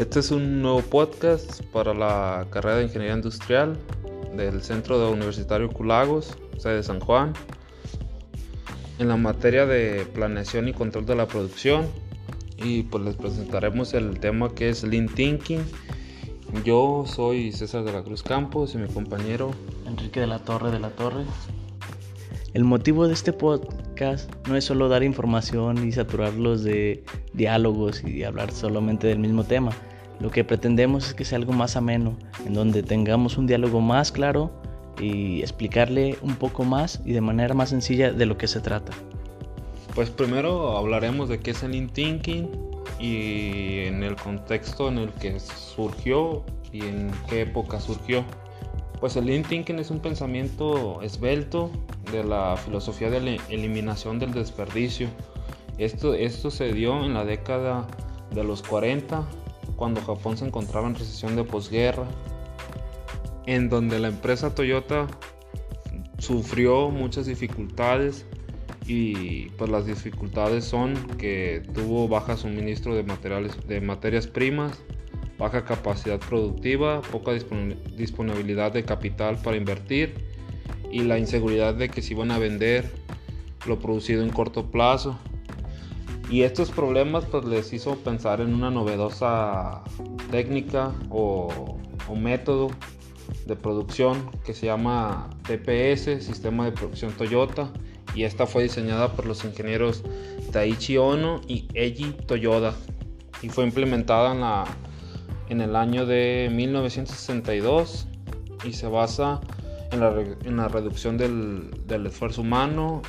Este es un nuevo podcast para la carrera de Ingeniería Industrial del Centro Universitario Culagos, sede de San Juan, en la materia de planeación y control de la producción. Y pues les presentaremos el tema que es Lean Thinking. Yo soy César de la Cruz Campos y mi compañero Enrique de la Torre de la Torre. El motivo de este podcast no es solo dar información y saturarlos de diálogos y hablar solamente del mismo tema. Lo que pretendemos es que sea algo más ameno, en donde tengamos un diálogo más claro y explicarle un poco más y de manera más sencilla de lo que se trata. Pues primero hablaremos de qué es el in-thinking y en el contexto en el que surgió y en qué época surgió. Pues el Lean Thinking es un pensamiento esbelto de la filosofía de la eliminación del desperdicio. Esto, esto se dio en la década de los 40, cuando Japón se encontraba en recesión de posguerra, en donde la empresa Toyota sufrió muchas dificultades y pues las dificultades son que tuvo baja suministro de materiales de materias primas baja capacidad productiva, poca disponibilidad de capital para invertir y la inseguridad de que se iban a vender lo producido en corto plazo. Y estos problemas pues les hizo pensar en una novedosa técnica o, método de producción que se llama TPS, Sistema de Producción Toyota, y esta fue diseñada por los ingenieros Taichi Ono y Eiji Toyoda y fue implementada en la en el año de 1962 y se basa en la, reducción del, esfuerzo humano,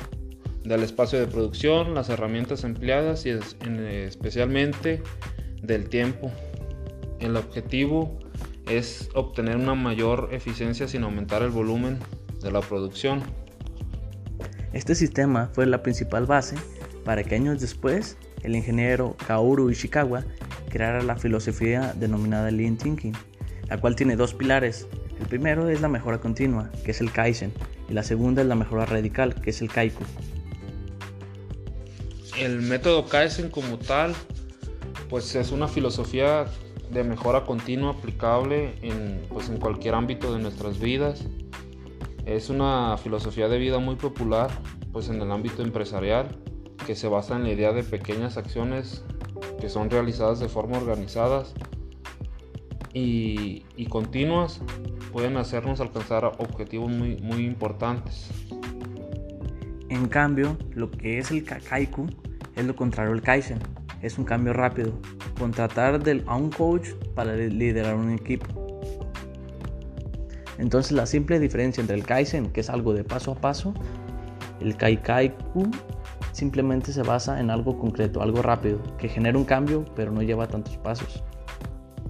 del espacio de producción, las herramientas empleadas y especialmente del tiempo. El objetivo es obtener una mayor eficiencia sin aumentar el volumen de la producción. Este sistema fue la principal base para que años después el ingeniero Kaoru Ishikawa creara la filosofía denominada Lean Thinking, la cual tiene dos pilares. El primero es la mejora continua, que es el Kaizen, y la segunda es la mejora radical, que es el Kaiku. El método Kaizen como tal, pues es una filosofía de mejora continua aplicable en, pues en cualquier ámbito de nuestras vidas. Es una filosofía de vida muy popular pues en el ámbito empresarial que se basa en la idea de pequeñas acciones que son realizadas de forma organizadas y, continuas pueden hacernos alcanzar objetivos muy, muy importantes. En cambio, lo que es el Kaiku es lo contrario al Kaizen. Es un cambio rápido. Contratar del, a un coach para liderar un equipo. Entonces la simple diferencia entre el Kaizen, que es algo de paso a paso, el Kaikaiku simplemente se basa en algo concreto, algo rápido, que genera un cambio pero no lleva tantos pasos.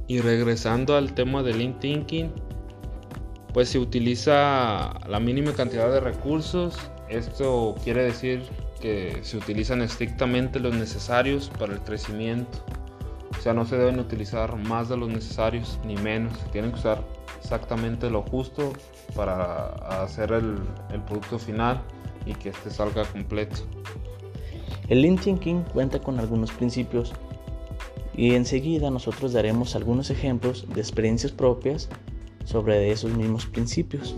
Y regresando al tema del Lean Thinking, pues se utiliza la mínima cantidad de recursos. Esto quiere decir que se utilizan estrictamente los necesarios para el crecimiento. O sea, no se deben utilizar más de los necesarios ni menos. Tienen que usar exactamente lo justo para hacer el, el producto final y que este salga completo. El Lean Thinking cuenta con algunos principios y enseguida nosotros daremos algunos ejemplos de experiencias propias sobre esos mismos principios.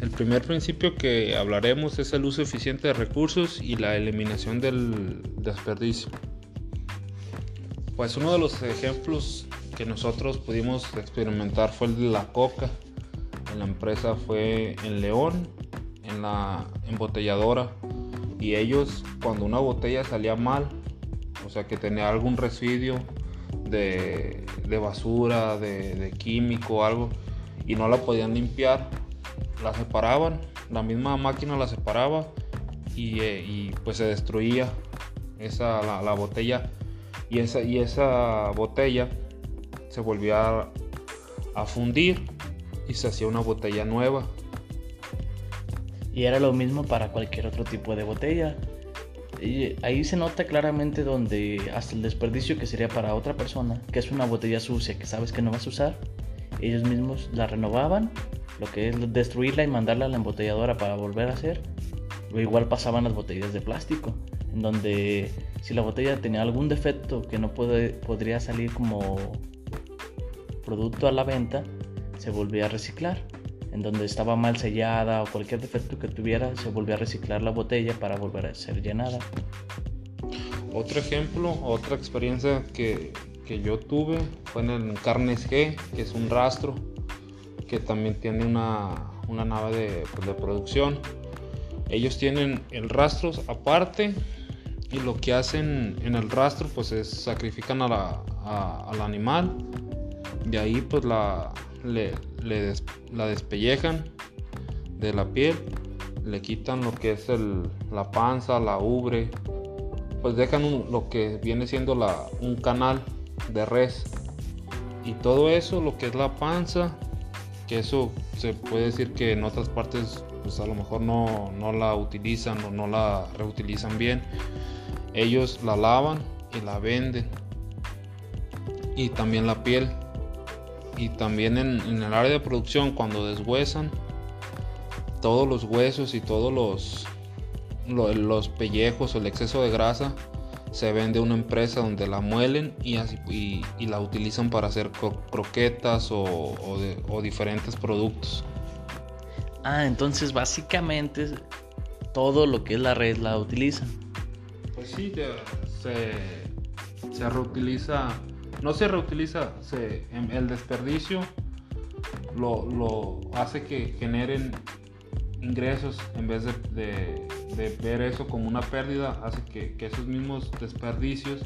El primer principio que hablaremos es el uso eficiente de recursos y la eliminación del desperdicio. Pues uno de los ejemplos que nosotros pudimos experimentar fue el de la coca. En la empresa fue en León, en la embotelladora y ellos cuando una botella salía mal, o sea que tenía algún residuo de, basura, de, químico o algo, y no la podían limpiar, la separaban, la misma máquina la separaba y, eh, pues se destruía esa, la, botella y esa, y esa botella se volvía a fundir y se hacía una botella nueva y era lo mismo para cualquier otro tipo de botella. Y ahí se nota claramente donde hasta el desperdicio que sería para otra persona, que es una botella sucia que sabes que no vas a usar, ellos mismos la renovaban, lo que es destruirla y mandarla a la embotelladora para volver a hacer. O igual pasaban las botellas de plástico. en donde si la botella tenía algún defecto que no puede, podría salir como producto a la venta, se volvía a reciclar. En donde estaba mal sellada o cualquier defecto que tuviera, se volvía a reciclar la botella para volver a ser llenada. Otro ejemplo, otra experiencia que, que yo tuve fue en el Carnes G, que es un rastro también tiene una, una nave de, pues, producción. Ellos tienen el rastro aparte y lo que hacen en el rastro pues es sacrifican a al animal de ahí pues la, le, la despellejan de la piel, le quitan lo que es el, la panza, la ubre, pues dejan lo que viene siendo la, un canal de res y todo eso, lo que es la panza, que eso se puede decir que en otras partes pues a lo mejor no, no la utilizan o no la reutilizan bien, ellos la lavan y la venden. Y también la piel. Y también en, el área de producción cuando deshuesan todos los huesos y todos los, los, pellejos o el exceso de grasa se vende una empresa donde la muelen y, así, y, la utilizan para hacer croquetas o, diferentes productos. Ah, entonces básicamente todo lo que es la red la utilizan. Pues sí, se, se reutiliza no se reutiliza, se, el desperdicio lo, hace que generen ingresos en vez de, ver eso como una pérdida, hace que, esos mismos desperdicios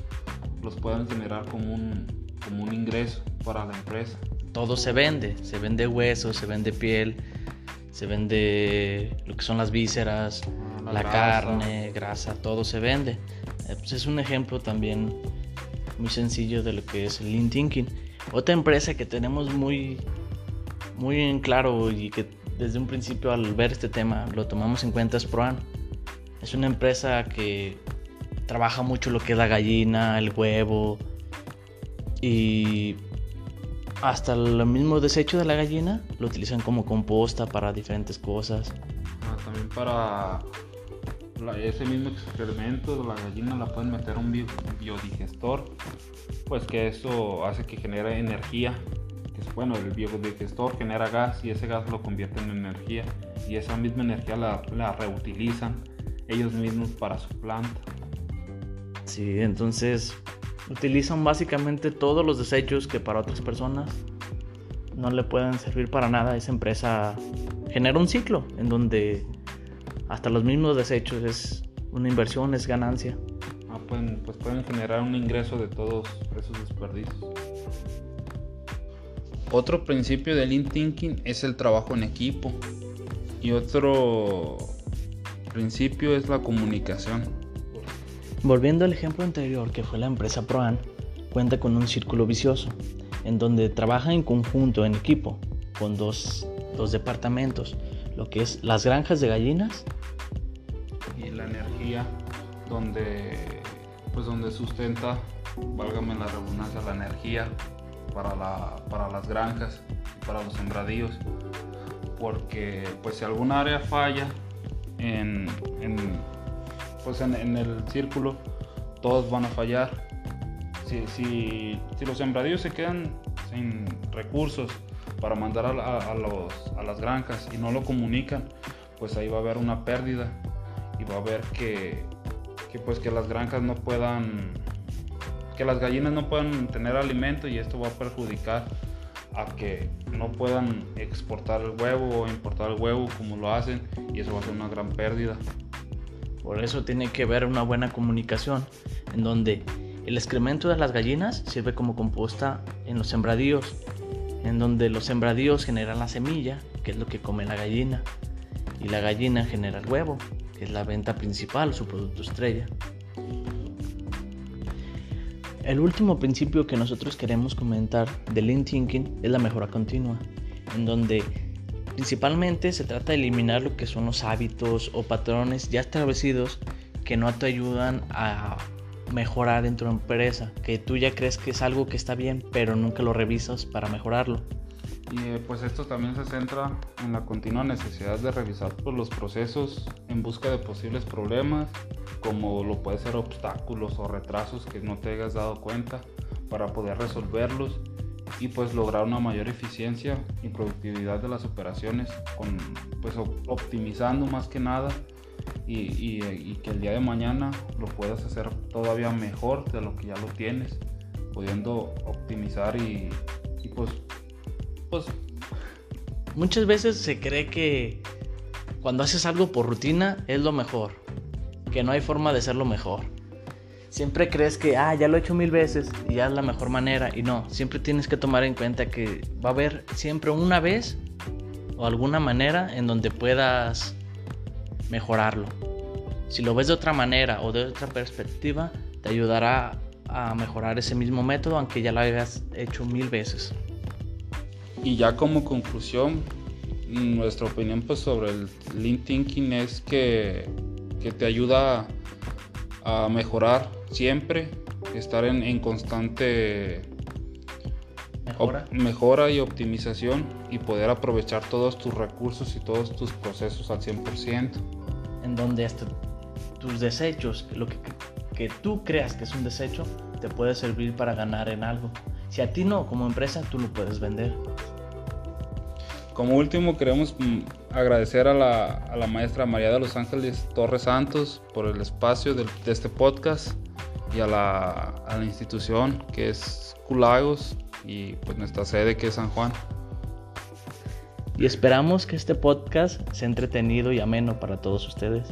los puedan generar como un, como un ingreso para la empresa. Todo se vende, se vende hueso, se vende piel, se vende lo que son las vísceras, ah, la, carne, grasa, todo se vende. Eh, pues es un ejemplo también muy sencillo de lo que es el Lean Thinking. Otra empresa que tenemos muy, muy en claro y que desde un principio al ver este tema lo tomamos en cuenta es Proan. Es una empresa que trabaja mucho lo que es la gallina, el huevo y hasta el mismo desecho de la gallina lo utilizan como composta para diferentes cosas. Ah, también para ese mismo experimento la gallina la pueden meter un biodigestor, pues que eso hace que genere energía. Bueno, el biodigestor genera gas y ese gas lo convierte en energía y esa misma energía la, la reutilizan ellos mismos para su planta. Sí, entonces utilizan básicamente todos los desechos que para otras personas no le pueden servir para nada. Esa empresa genera un ciclo en donde hasta los mismos desechos es una inversión, es ganancia. Ah, pueden, pues pueden generar un ingreso de todos esos desperdicios. Otro principio del Lean Thinking es el trabajo en equipo. Y otro principio es la comunicación. Volviendo al ejemplo anterior que fue la empresa Proan, cuenta con un círculo vicioso, en donde trabaja en conjunto, en equipo, con dos, dos departamentos, lo que es las granjas de gallinas y la energía donde pues donde sustenta válgame la redundancia la energía para, la, para las granjas para los sembradíos porque pues si algún área falla en, pues en, el círculo todos van a fallar. Si, si, los sembradíos se quedan sin recursos para mandar a, los, a las granjas y no lo comunican, pues ahí va a haber una pérdida y va a haber que, que, pues que las granjas no puedan, que las gallinas no puedan tener alimento y esto va a perjudicar a que no puedan exportar el huevo o importar el huevo como lo hacen y eso va a ser una gran pérdida. Por eso tiene que haber una buena comunicación en donde el excremento de las gallinas sirve como composta en los sembradíos en donde los sembradíos generan la semilla, que es lo que come la gallina, y la gallina genera el huevo, que es la venta principal, su producto estrella. El último principio que nosotros queremos comentar de Lean Thinking es la mejora continua, en donde principalmente se trata de eliminar lo que son los hábitos o patrones ya establecidos que no te ayudan a mejorar en tu empresa, que tú ya crees que es algo que está bien, pero nunca lo revisas para mejorarlo. Y eh, pues esto también se centra en la continua necesidad de revisar pues, los procesos en busca de posibles problemas, como lo puede ser obstáculos o retrasos que no te hayas dado cuenta para poder resolverlos y pues lograr una mayor eficiencia y productividad de las operaciones con pues optimizando más que nada y, que el día de mañana lo puedas hacer todavía mejor de lo que ya lo tienes pudiendo optimizar y, y pues pues muchas veces se cree que cuando haces algo por rutina es lo mejor, que no hay forma de hacerlo mejor. Siempre crees que, ah, ya lo he hecho mil veces y ya es la mejor manera. Y no, siempre tienes que tomar en cuenta que va a haber siempre una vez o alguna manera en donde puedas mejorarlo. Si lo ves de otra manera o de otra perspectiva, te ayudará a mejorar ese mismo método aunque ya lo hayas hecho mil veces. Y ya como conclusión, nuestra opinión pues sobre el Lean Thinking es que, te ayuda a mejorar siempre, estar en, constante ¿Mejora? y optimización y poder aprovechar todos tus recursos y todos tus procesos al 100%. En donde hasta tus desechos, lo que, que tú creas que es un desecho, te puede servir para ganar en algo. Si a ti no, como empresa, tú lo puedes vender. Como último, queremos mm, agradecer a la, maestra María de los Ángeles Torres Santos por el espacio de, este podcast y a la, a la, institución que es Culagos y pues nuestra sede que es San Juan. Y esperamos que este podcast sea entretenido y ameno para todos ustedes.